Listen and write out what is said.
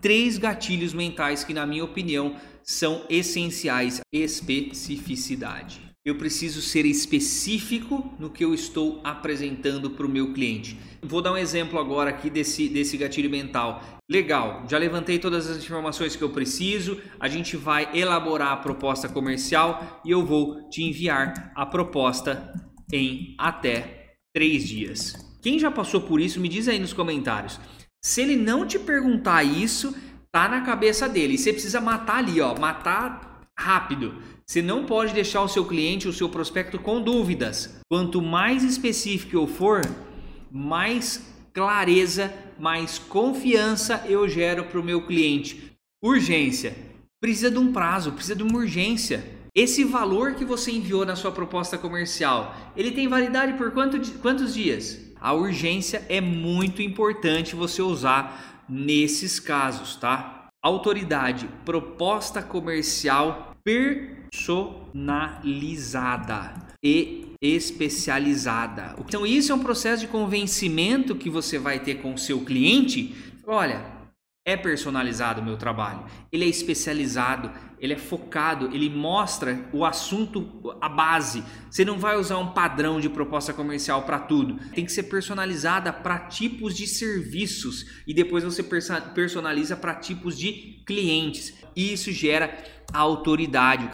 três gatilhos mentais que, na minha opinião, são essenciais: especificidade. Eu preciso ser específico no que eu estou apresentando para o meu cliente. Vou dar um exemplo agora aqui desse, desse gatilho mental. Legal, já levantei todas as informações que eu preciso. A gente vai elaborar a proposta comercial e eu vou te enviar a proposta em até três dias. Quem já passou por isso, me diz aí nos comentários. Se ele não te perguntar isso, tá na cabeça dele. E você precisa matar ali, ó, matar rápido. Você não pode deixar o seu cliente, o seu prospecto com dúvidas. Quanto mais específico eu for, mais clareza, mais confiança eu gero para o meu cliente. Urgência. Precisa de um prazo, precisa de uma urgência. Esse valor que você enviou na sua proposta comercial, ele tem validade por quanto, quantos dias? A urgência é muito importante você usar nesses casos, tá? Autoridade, proposta comercial personalizada e especializada. Então, isso é um processo de convencimento que você vai ter com o seu cliente. Olha, é personalizado o meu trabalho, ele é especializado, ele é focado, ele mostra o assunto, a base. Você não vai usar um padrão de proposta comercial para tudo. Tem que ser personalizada para tipos de serviços e depois você personaliza para tipos de clientes. E isso gera autoridade.